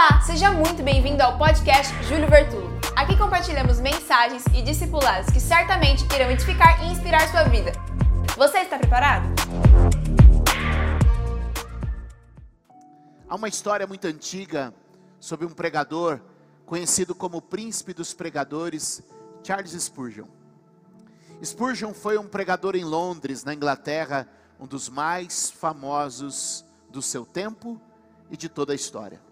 Olá, seja muito bem-vindo ao podcast Júlio Vertulo. Aqui compartilhamos mensagens e discipulados que certamente irão edificar e inspirar sua vida. Você está preparado? Há uma história muito antiga sobre um pregador conhecido como príncipe dos pregadores, Charles Spurgeon. Spurgeon foi um pregador em Londres, na Inglaterra, um dos mais famosos do seu tempo e de toda a história.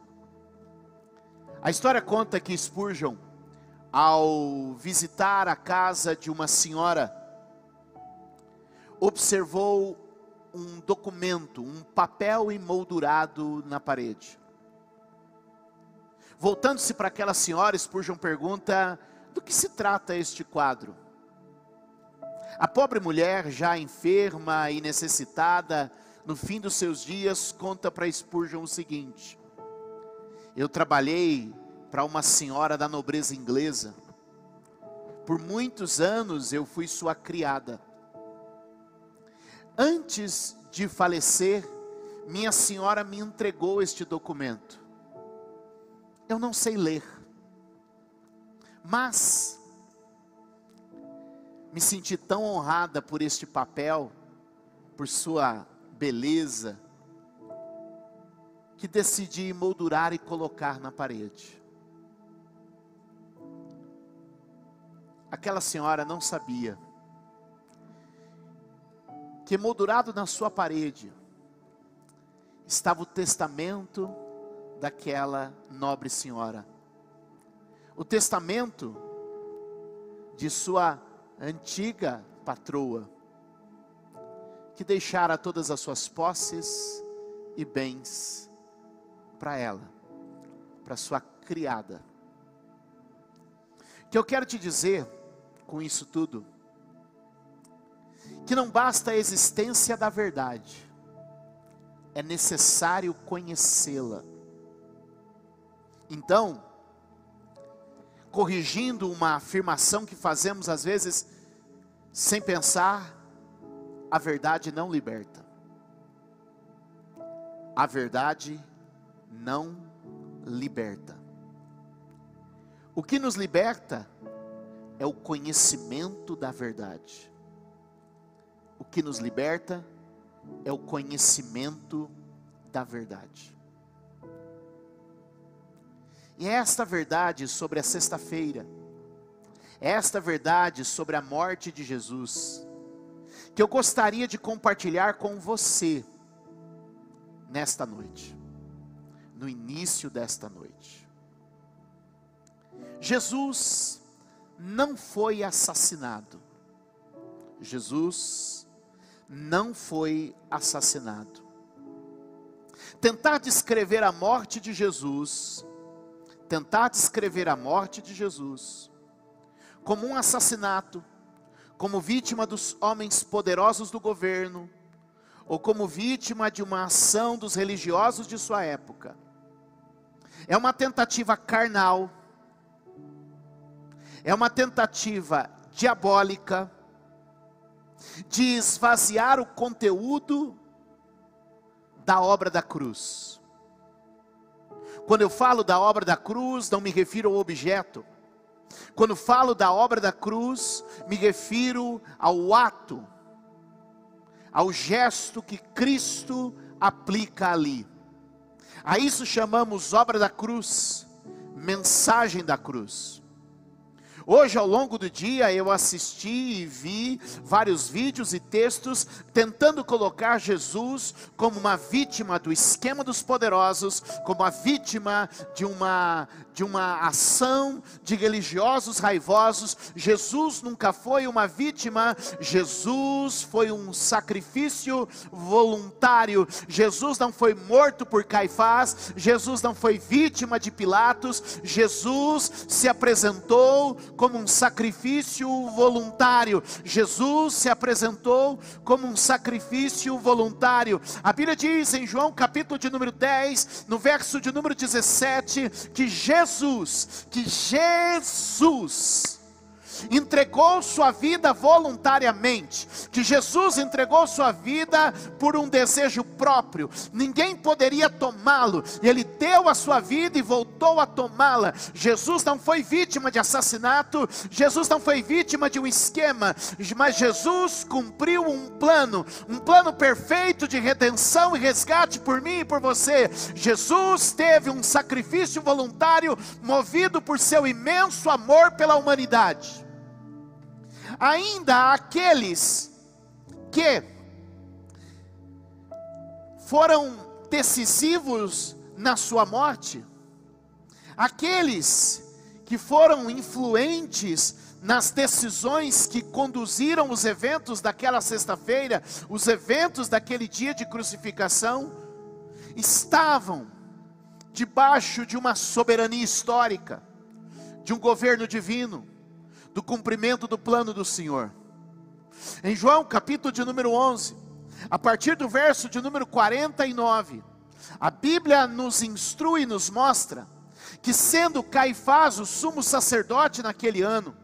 A história conta que Spurgeon, ao visitar a casa de uma senhora, observou um documento, um papel emoldurado na parede. Voltando-se para aquela senhora, Spurgeon pergunta: do que se trata este quadro? A pobre mulher, já enferma e necessitada, no fim dos seus dias, conta para Spurgeon o seguinte: Eu trabalhei para uma senhora da nobreza inglesa. Por muitos anos eu fui sua criada. Antes de falecer, minha senhora me entregou este documento. Eu não sei ler, mas me senti tão honrada por este papel, por sua beleza, que decidi moldurar e colocar na parede. Aquela senhora não sabia que moldurado na sua parede estava o testamento daquela nobre senhora. O testamento de sua antiga patroa, que deixara todas as suas posses e bens para ela, para sua criada. Que eu quero te dizer com isso tudo, que não basta a existência da verdade, é necessário conhecê-la. Então, corrigindo uma afirmação que fazemos às vezes sem pensar, a verdade não liberta. A verdade não liberta. O que nos liberta é o conhecimento da verdade. O que nos liberta é o conhecimento da verdade. E é esta verdade sobre a sexta-feira, é esta verdade sobre a morte de Jesus, que eu gostaria de compartilhar com você nesta noite, no início desta noite. Jesus não foi assassinado. Jesus não foi assassinado. Tentar descrever a morte de Jesus, tentar descrever a morte de Jesus como um assassinato, como vítima dos homens poderosos do governo, ou como vítima de uma ação dos religiosos de sua época, é uma tentativa carnal é uma tentativa diabólica de esvaziar o conteúdo da obra da cruz. Quando eu falo da obra da cruz, não me refiro ao objeto. Quando falo da obra da cruz, me refiro ao ato, ao gesto que Cristo aplica ali. A isso chamamos obra da cruz, mensagem da cruz. Hoje, ao longo do dia, eu assisti e vi vários vídeos e textos tentando colocar Jesus como uma vítima do esquema dos poderosos, como a vítima de uma, de uma ação de religiosos raivosos. Jesus nunca foi uma vítima, Jesus foi um sacrifício voluntário. Jesus não foi morto por Caifás, Jesus não foi vítima de Pilatos, Jesus se apresentou como um sacrifício voluntário. Jesus se apresentou como um sacrifício voluntário. A Bíblia diz em João capítulo de número 10, no verso de número 17, que Jesus, que Jesus entregou sua vida voluntariamente, que Jesus entregou sua vida por um desejo próprio, ninguém poderia tomá-lo, ele deu a sua vida e voltou a tomá-la. Jesus não foi vítima de assassinato, Jesus não foi vítima de um esquema, mas Jesus cumpriu um plano, um plano perfeito de redenção e resgate por mim e por você. Jesus teve um sacrifício voluntário movido por seu imenso amor pela humanidade ainda aqueles que foram decisivos na sua morte, aqueles que foram influentes nas decisões que conduziram os eventos daquela sexta-feira, os eventos daquele dia de crucificação, estavam debaixo de uma soberania histórica, de um governo divino do cumprimento do plano do Senhor. Em João, capítulo de número 11, a partir do verso de número 49, a Bíblia nos instrui e nos mostra que, sendo Caifás o sumo sacerdote naquele ano,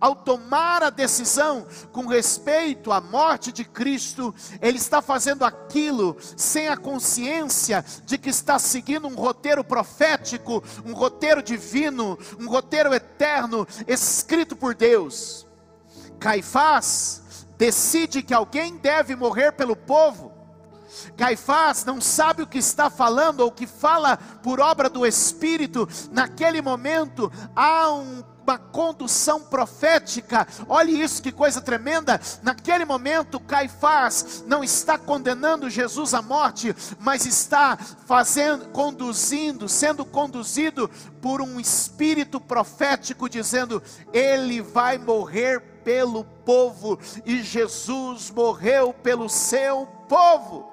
ao tomar a decisão com respeito à morte de Cristo, ele está fazendo aquilo sem a consciência de que está seguindo um roteiro profético, um roteiro divino, um roteiro eterno, escrito por Deus. Caifás decide que alguém deve morrer pelo povo. Caifás não sabe o que está falando ou que fala por obra do Espírito. Naquele momento há um uma condução profética. Olhe isso, que coisa tremenda. Naquele momento, Caifás não está condenando Jesus à morte, mas está fazendo, conduzindo, sendo conduzido por um espírito profético, dizendo: Ele vai morrer pelo povo, e Jesus morreu pelo seu povo.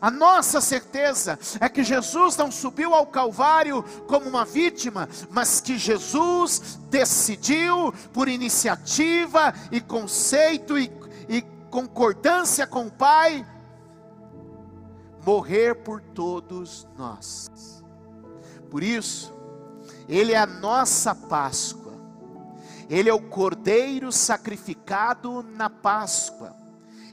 A nossa certeza é que Jesus não subiu ao Calvário como uma vítima, mas que Jesus decidiu, por iniciativa e conceito e, e concordância com o Pai, morrer por todos nós. Por isso, Ele é a nossa Páscoa, Ele é o Cordeiro sacrificado na Páscoa.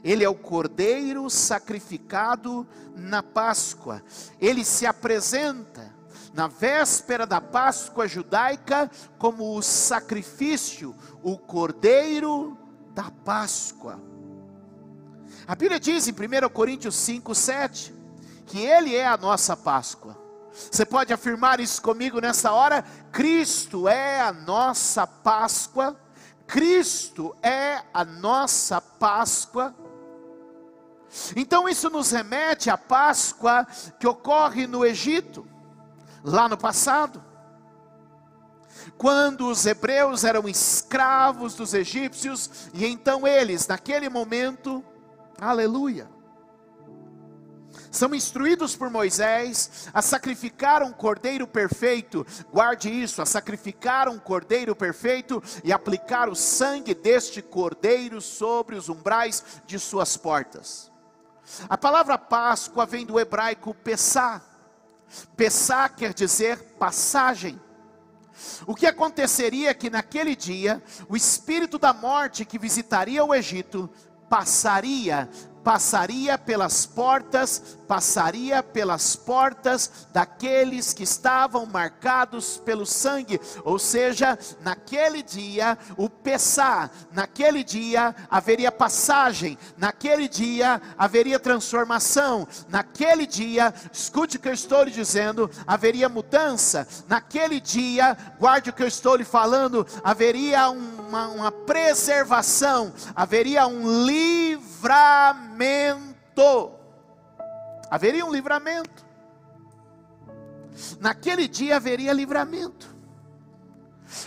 Ele é o cordeiro sacrificado na Páscoa. Ele se apresenta na véspera da Páscoa judaica como o sacrifício, o cordeiro da Páscoa. A Bíblia diz em 1 Coríntios 5, 7, que Ele é a nossa Páscoa. Você pode afirmar isso comigo nessa hora? Cristo é a nossa Páscoa. Cristo é a nossa Páscoa. Então isso nos remete à Páscoa que ocorre no Egito, lá no passado. Quando os hebreus eram escravos dos egípcios, e então eles, naquele momento, aleluia, são instruídos por Moisés a sacrificar um cordeiro perfeito, guarde isso, a sacrificar um cordeiro perfeito e aplicar o sangue deste cordeiro sobre os umbrais de suas portas. A palavra Páscoa vem do hebraico Pessá. Pessá quer dizer passagem. O que aconteceria é que naquele dia, o espírito da morte que visitaria o Egito passaria passaria pelas portas, passaria pelas portas daqueles que estavam marcados pelo sangue, ou seja, naquele dia o Pessá, naquele dia haveria passagem, naquele dia haveria transformação, naquele dia, escute o que eu estou lhe dizendo, haveria mudança, naquele dia, guarde o que eu estou lhe falando, haveria uma, uma preservação, haveria um livramento livramento. Haveria um livramento. Naquele dia haveria livramento.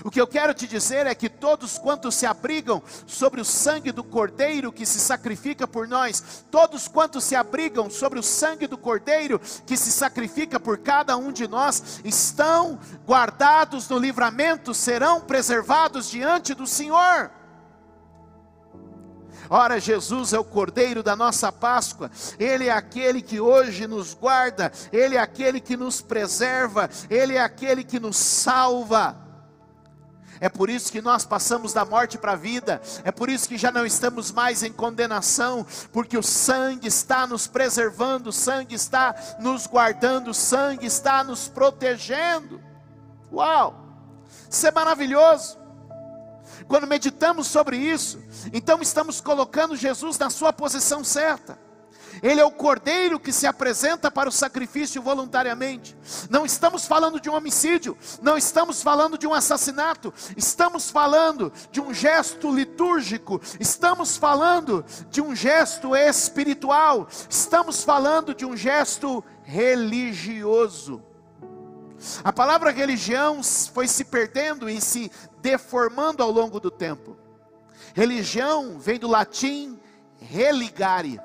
O que eu quero te dizer é que todos quantos se abrigam sobre o sangue do Cordeiro que se sacrifica por nós, todos quantos se abrigam sobre o sangue do Cordeiro que se sacrifica por cada um de nós, estão guardados no livramento, serão preservados diante do Senhor. Ora, Jesus é o Cordeiro da nossa Páscoa, Ele é aquele que hoje nos guarda, Ele é aquele que nos preserva, Ele é aquele que nos salva. É por isso que nós passamos da morte para a vida. É por isso que já não estamos mais em condenação, porque o sangue está nos preservando, o sangue está nos guardando, o sangue está nos protegendo. Uau! Isso é maravilhoso. Quando meditamos sobre isso, então estamos colocando Jesus na sua posição certa. Ele é o cordeiro que se apresenta para o sacrifício voluntariamente. Não estamos falando de um homicídio, não estamos falando de um assassinato, estamos falando de um gesto litúrgico, estamos falando de um gesto espiritual, estamos falando de um gesto religioso. A palavra religião foi se perdendo e se deformando ao longo do tempo. Religião vem do latim religare,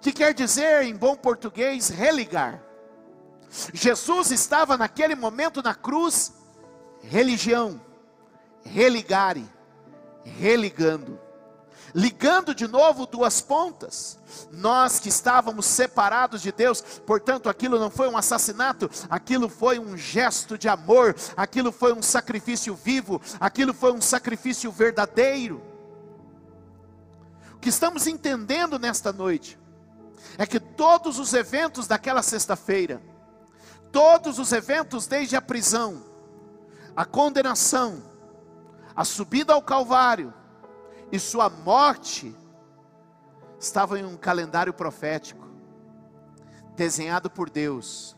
que quer dizer, em bom português, religar. Jesus estava naquele momento na cruz, religião, religare, religando ligando de novo duas pontas. Nós que estávamos separados de Deus, portanto, aquilo não foi um assassinato, aquilo foi um gesto de amor, aquilo foi um sacrifício vivo, aquilo foi um sacrifício verdadeiro. O que estamos entendendo nesta noite é que todos os eventos daquela sexta-feira, todos os eventos desde a prisão, a condenação, a subida ao Calvário, e sua morte estava em um calendário profético, desenhado por Deus,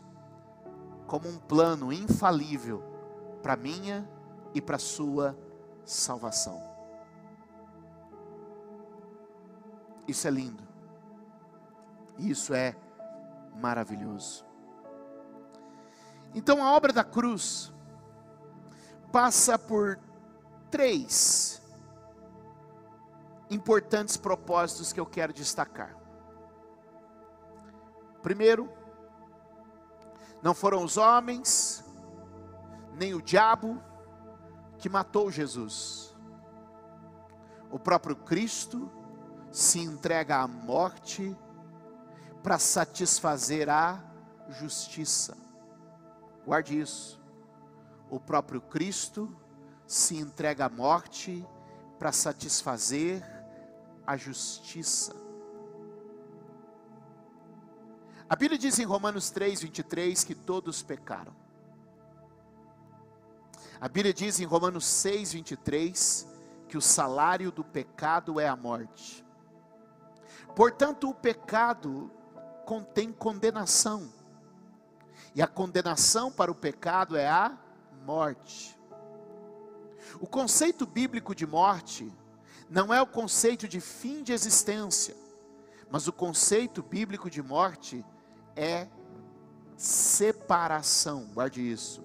como um plano infalível para minha e para sua salvação. Isso é lindo, isso é maravilhoso. Então a obra da cruz passa por três importantes propósitos que eu quero destacar. Primeiro, não foram os homens, nem o diabo que matou Jesus. O próprio Cristo se entrega à morte para satisfazer a justiça. Guarde isso. O próprio Cristo se entrega à morte para satisfazer a justiça. A Bíblia diz em Romanos 3, 23 que todos pecaram. A Bíblia diz em Romanos 6, 23 que o salário do pecado é a morte. Portanto, o pecado contém condenação. E a condenação para o pecado é a morte. O conceito bíblico de morte não é o conceito de fim de existência, mas o conceito bíblico de morte é separação. Guarde isso.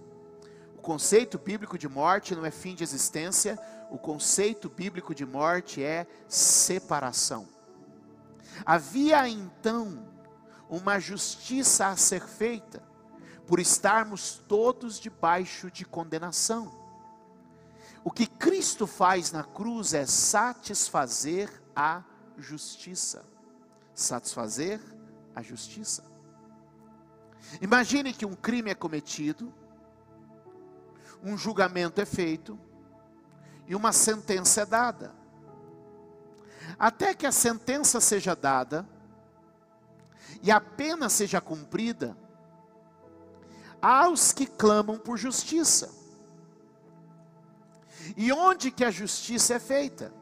O conceito bíblico de morte não é fim de existência, o conceito bíblico de morte é separação. Havia então uma justiça a ser feita, por estarmos todos debaixo de condenação. O que Cristo faz na cruz é satisfazer a justiça. Satisfazer a justiça. Imagine que um crime é cometido, um julgamento é feito e uma sentença é dada. Até que a sentença seja dada e a pena seja cumprida, há os que clamam por justiça. E onde que a justiça é feita?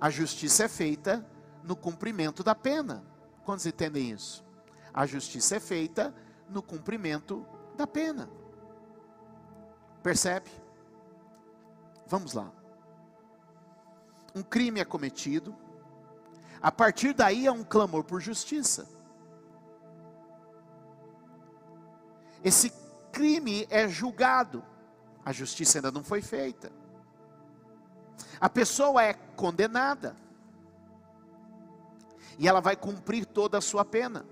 A justiça é feita no cumprimento da pena. Quantos entendem isso? A justiça é feita no cumprimento da pena. Percebe? Vamos lá. Um crime é cometido, a partir daí é um clamor por justiça. Esse crime é julgado, a justiça ainda não foi feita. A pessoa é condenada. E ela vai cumprir toda a sua pena.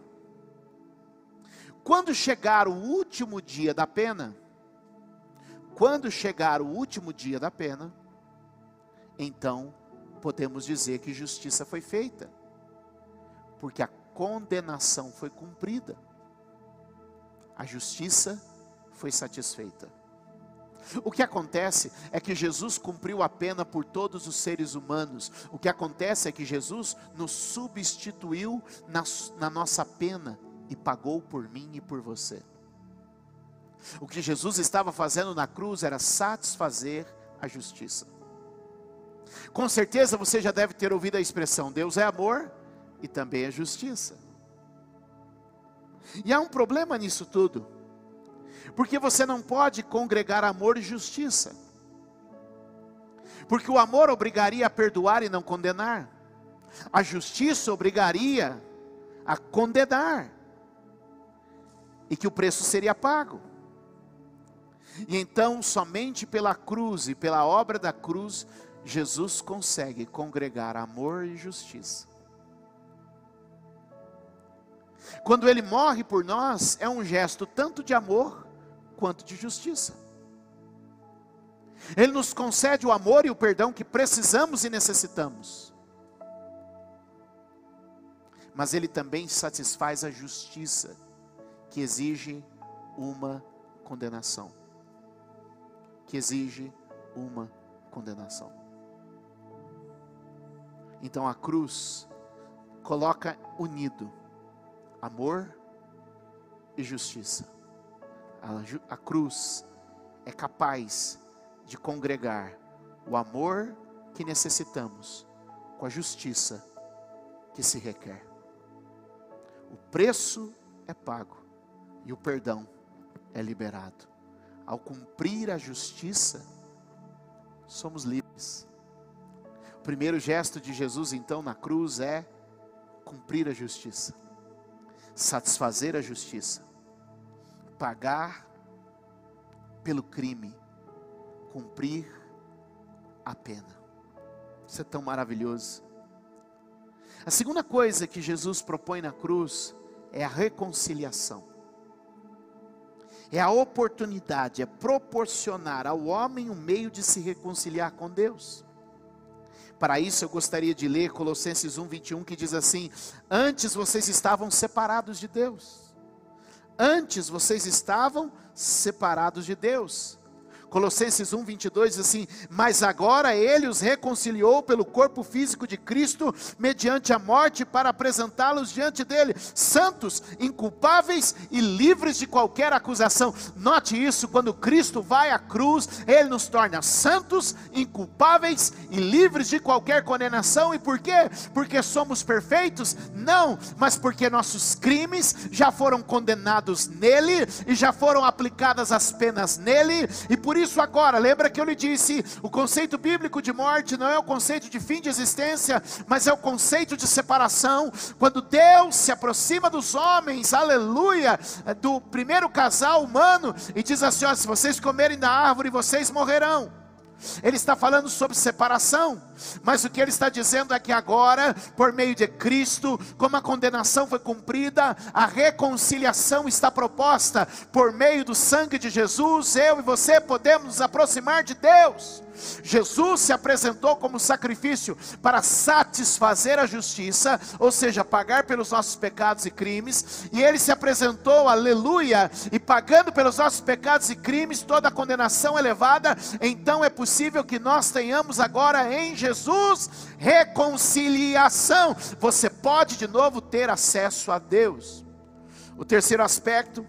Quando chegar o último dia da pena, quando chegar o último dia da pena, então podemos dizer que justiça foi feita, porque a condenação foi cumprida, a justiça foi satisfeita. O que acontece é que Jesus cumpriu a pena por todos os seres humanos. O que acontece é que Jesus nos substituiu na, na nossa pena e pagou por mim e por você. O que Jesus estava fazendo na cruz era satisfazer a justiça. Com certeza você já deve ter ouvido a expressão: Deus é amor e também é justiça. E há um problema nisso tudo, porque você não pode congregar amor e justiça, porque o amor obrigaria a perdoar e não condenar, a justiça obrigaria a condenar, e que o preço seria pago. E então, somente pela cruz e pela obra da cruz, Jesus consegue congregar amor e justiça. Quando ele morre por nós, é um gesto tanto de amor quanto de justiça. Ele nos concede o amor e o perdão que precisamos e necessitamos. Mas ele também satisfaz a justiça, que exige uma condenação. Que exige uma condenação. Então a cruz coloca unido amor e justiça. A, a cruz é capaz de congregar o amor que necessitamos com a justiça que se requer. O preço é pago e o perdão é liberado. Ao cumprir a justiça, somos livres. O primeiro gesto de Jesus, então, na cruz é cumprir a justiça, satisfazer a justiça, pagar pelo crime, cumprir a pena. Isso é tão maravilhoso. A segunda coisa que Jesus propõe na cruz é a reconciliação. É a oportunidade, é proporcionar ao homem um meio de se reconciliar com Deus. Para isso eu gostaria de ler Colossenses 1, 21, que diz assim: Antes vocês estavam separados de Deus. Antes vocês estavam separados de Deus. Colossenses 1, 22 diz assim: Mas agora ele os reconciliou pelo corpo físico de Cristo, mediante a morte, para apresentá-los diante dele, santos, inculpáveis e livres de qualquer acusação. Note isso: quando Cristo vai à cruz, ele nos torna santos, inculpáveis e livres de qualquer condenação. E por quê? Porque somos perfeitos? Não, mas porque nossos crimes já foram condenados nele e já foram aplicadas as penas nele, e por isso agora, lembra que eu lhe disse: o conceito bíblico de morte não é o conceito de fim de existência, mas é o conceito de separação. Quando Deus se aproxima dos homens, aleluia, do primeiro casal humano, e diz assim: ó, se vocês comerem da árvore, vocês morrerão. Ele está falando sobre separação, mas o que ele está dizendo é que agora, por meio de Cristo, como a condenação foi cumprida, a reconciliação está proposta por meio do sangue de Jesus. Eu e você podemos nos aproximar de Deus. Jesus se apresentou como sacrifício para satisfazer a justiça, ou seja, pagar pelos nossos pecados e crimes, e ele se apresentou, aleluia, e pagando pelos nossos pecados e crimes, toda a condenação elevada, então é possível que nós tenhamos agora em Jesus reconciliação. Você pode de novo ter acesso a Deus. O terceiro aspecto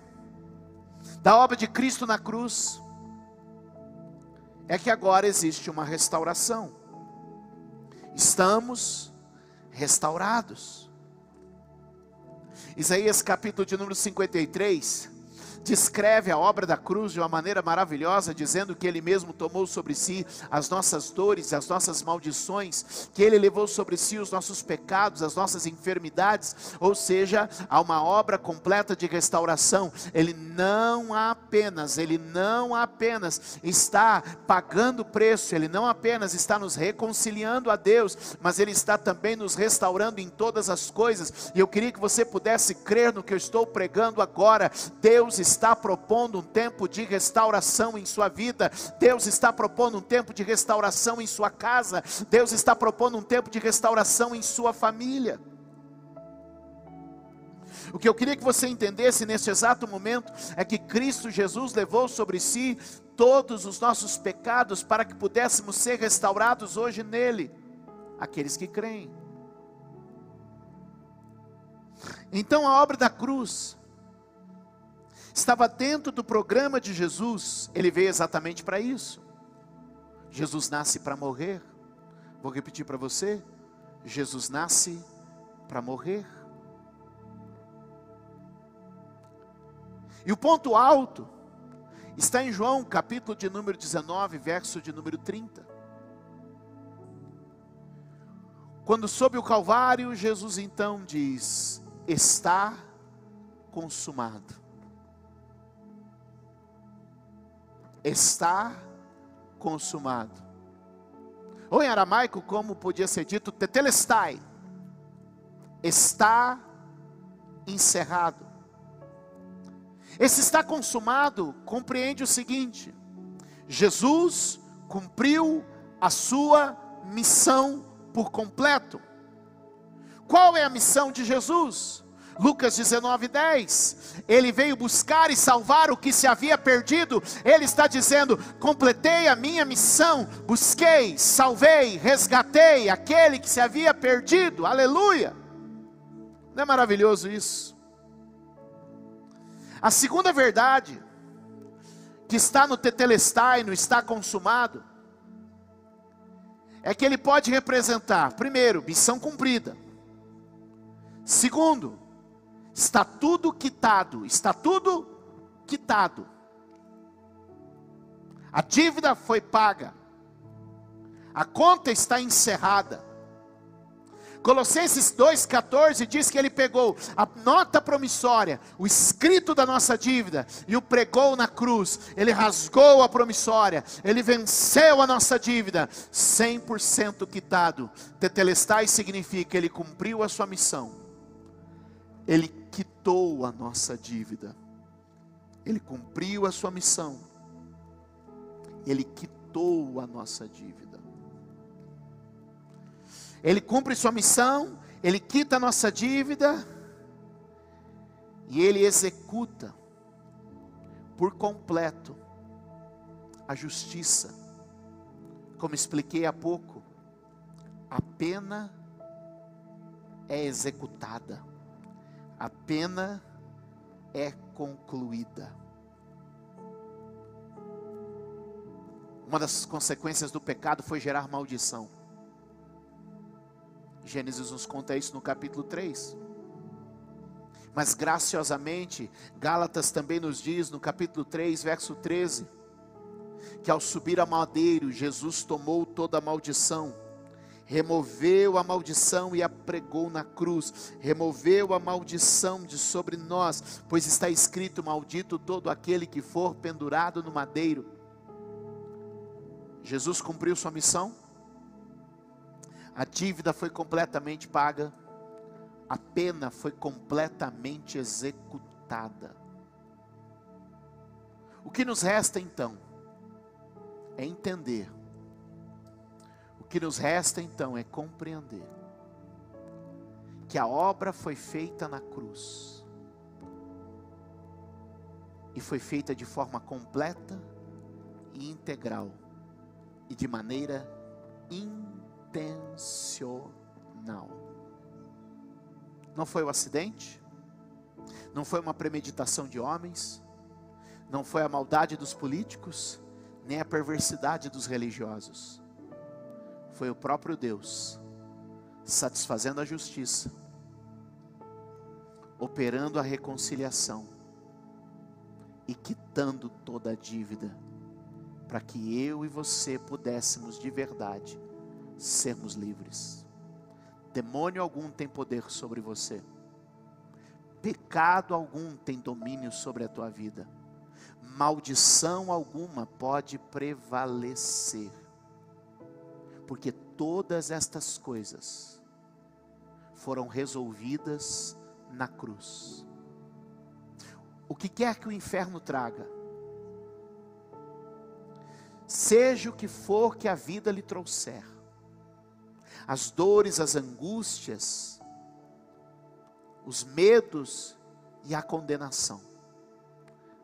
da obra de Cristo na cruz é que agora existe uma restauração. Estamos restaurados. Isaías capítulo de número 53 descreve a obra da cruz de uma maneira maravilhosa, dizendo que Ele mesmo tomou sobre si as nossas dores, as nossas maldições, que Ele levou sobre si os nossos pecados, as nossas enfermidades, ou seja, há uma obra completa de restauração. Ele não apenas, Ele não apenas está pagando preço, Ele não apenas está nos reconciliando a Deus, mas Ele está também nos restaurando em todas as coisas. E eu queria que você pudesse crer no que eu estou pregando agora. Deus está está propondo um tempo de restauração em sua vida, Deus está propondo um tempo de restauração em sua casa, Deus está propondo um tempo de restauração em sua família. O que eu queria que você entendesse nesse exato momento é que Cristo Jesus levou sobre si todos os nossos pecados para que pudéssemos ser restaurados hoje nele, aqueles que creem. Então a obra da cruz estava dentro do programa de Jesus, ele veio exatamente para isso. Jesus nasce para morrer. Vou repetir para você: Jesus nasce para morrer. E o ponto alto está em João, capítulo de número 19, verso de número 30. Quando sob o Calvário, Jesus então diz: Está consumado. Está consumado. Ou em aramaico, como podia ser dito, tetelestai. Está encerrado. Esse está consumado compreende o seguinte: Jesus cumpriu a sua missão por completo. Qual é a missão de Jesus? Lucas 19, 10. Ele veio buscar e salvar o que se havia perdido. Ele está dizendo: completei a minha missão, busquei, salvei, resgatei aquele que se havia perdido. Aleluia! Não é maravilhoso isso? A segunda verdade, que está no tetelestai, no está consumado, é que ele pode representar, primeiro, missão cumprida. Segundo, está tudo quitado, está tudo quitado. A dívida foi paga. A conta está encerrada. Colossenses 2,14 diz que ele pegou a nota promissória, o escrito da nossa dívida, e o pregou na cruz. Ele rasgou a promissória, ele venceu a nossa dívida, 100% quitado. Tetelestai significa ele cumpriu a sua missão, ele quitou a nossa dívida, ele cumpriu a sua missão, ele quitou a nossa dívida. Ele cumpre sua missão, ele quita a nossa dívida e ele executa por completo a justiça. Como expliquei há pouco, a pena é executada, a pena é concluída. Uma das consequências do pecado foi gerar maldição. Gênesis nos conta isso no capítulo 3. Mas graciosamente, Gálatas também nos diz no capítulo 3, verso 13, que ao subir a madeiro, Jesus tomou toda a maldição, removeu a maldição e a pregou na cruz, removeu a maldição de sobre nós, pois está escrito: Maldito todo aquele que for pendurado no madeiro. Jesus cumpriu sua missão? a dívida foi completamente paga, a pena foi completamente executada. O que nos resta então é entender, que nos resta então é compreender que a obra foi feita na cruz e foi feita de forma completa e integral e de maneira intencional. Não foi o um acidente, não foi uma premeditação de homens, não foi a maldade dos políticos, nem a perversidade dos religiosos. Foi o próprio Deus satisfazendo a justiça, operando a reconciliação e quitando toda a dívida, para que eu e você pudéssemos de verdade sermos livres. Demônio algum tem poder sobre você. Pecado algum tem domínio sobre a tua vida. Maldição alguma pode prevalecer. Porque todas estas coisas foram resolvidas na cruz. O que quer que o inferno traga, seja o que for que a vida lhe trouxer, as dores, as angústias, os medos e a condenação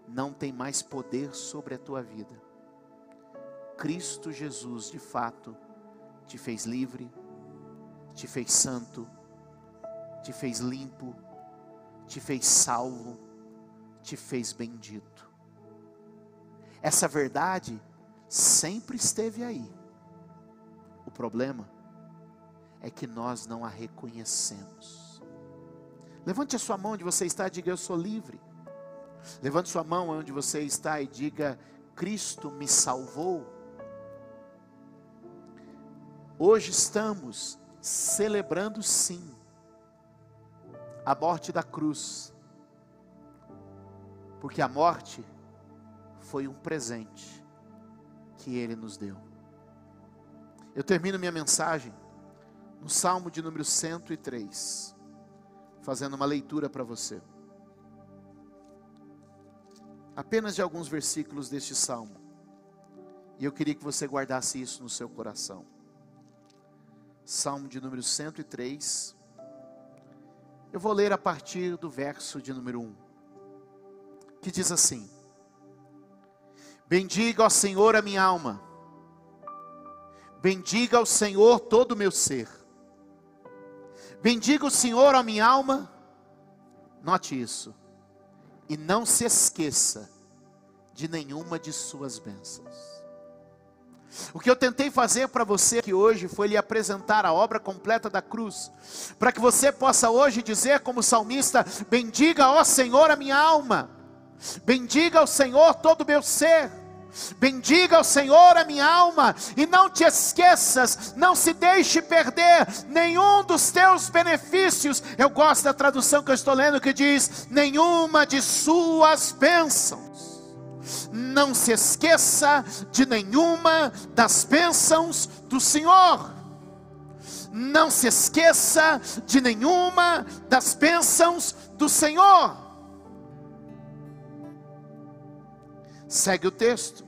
não tem mais poder sobre a tua vida. Cristo Jesus, de fato, te fez livre, te fez santo, te fez limpo, te fez salvo, te fez bendito. Essa verdade sempre esteve aí. O problema é que nós não a reconhecemos. Levante a sua mão onde você está e diga: Eu sou livre. Levante sua mão onde você está e diga: Cristo me salvou. Hoje estamos celebrando, sim, a morte da cruz, porque a morte foi um presente que Ele nos deu. Eu termino minha mensagem no Salmo de número 103, fazendo uma leitura para você. Apenas de alguns versículos deste salmo. E eu queria que você guardasse isso no seu coração. Salmo de número 103. Eu vou ler a partir do verso de número 1, que diz assim: Bendiga ao Senhor a minha alma, bendiga ao Senhor todo o meu ser, bendiga o Senhor a minha alma, note isso, e não se esqueça de nenhuma de suas bênçãos. O que eu tentei fazer para você aqui hoje foi lhe apresentar a obra completa da cruz, para que você possa hoje dizer, como salmista: Bendiga, ó Senhor, a minha alma, bendiga ao Senhor todo o meu ser. Bendiga ao Senhor a minha alma, e não te esqueças, não se deixe perder nenhum dos teus benefícios. Eu gosto da tradução que eu estou lendo que diz: nenhuma de suas bênçãos não se esqueça de nenhuma das bênçãos do Senhor. Não se esqueça de nenhuma das bênçãos do Senhor. Segue o texto,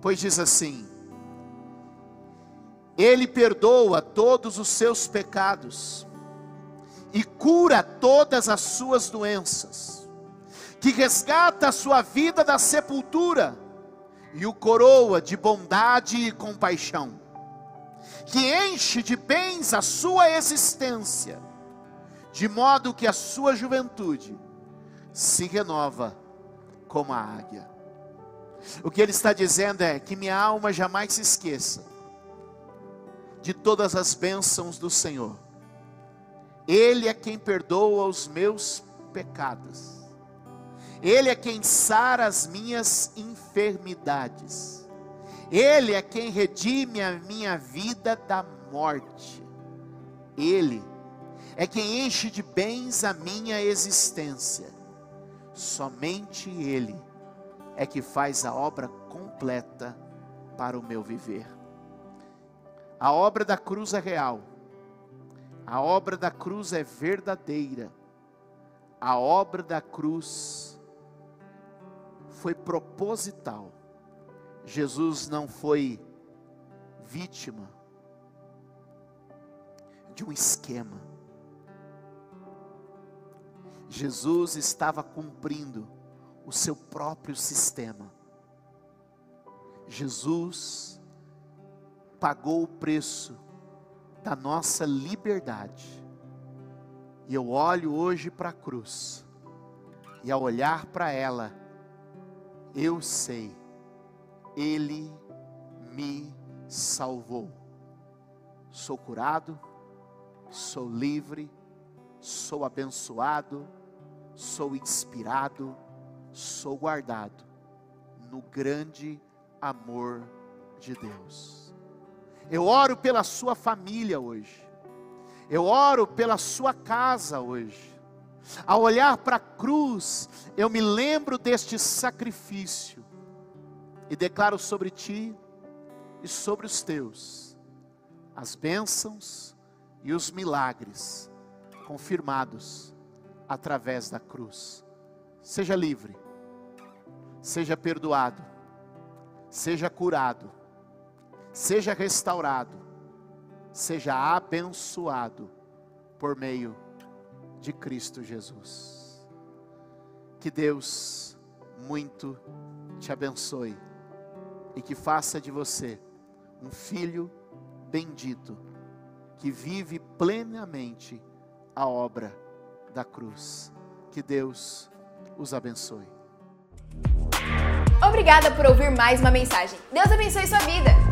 pois diz assim: Ele perdoa todos os seus pecados e cura todas as suas doenças que resgata a sua vida da sepultura e o coroa de bondade e compaixão, que enche de bens a sua existência, de modo que a sua juventude se renova como a águia. O que ele está dizendo é que minha alma jamais se esqueça de todas as bênçãos do Senhor. Ele é quem perdoa os meus pecados ele é quem sara as minhas enfermidades. Ele é quem redime a minha vida da morte. Ele é quem enche de bens a minha existência. Somente Ele é que faz a obra completa para o meu viver. A obra da cruz é real. A obra da cruz é verdadeira. A obra da cruz foi proposital. Jesus não foi vítima de um esquema. Jesus estava cumprindo o seu próprio sistema. Jesus pagou o preço da nossa liberdade. E eu olho hoje para a cruz, e ao olhar para ela, eu sei, Ele me salvou. Sou curado, sou livre, sou abençoado, sou inspirado, sou guardado no grande amor de Deus. Eu oro pela sua família hoje. Eu oro pela sua casa hoje. Ao olhar para a cruz, eu me lembro deste sacrifício e declaro sobre ti e sobre os teus as bênçãos e os milagres confirmados através da cruz. Seja livre, seja perdoado, seja curado, seja restaurado, seja abençoado por meio de Cristo Jesus. Que Deus muito te abençoe e que faça de você um filho bendito que vive plenamente a obra da cruz. Que Deus os abençoe. Obrigada por ouvir mais uma mensagem. Deus abençoe sua vida.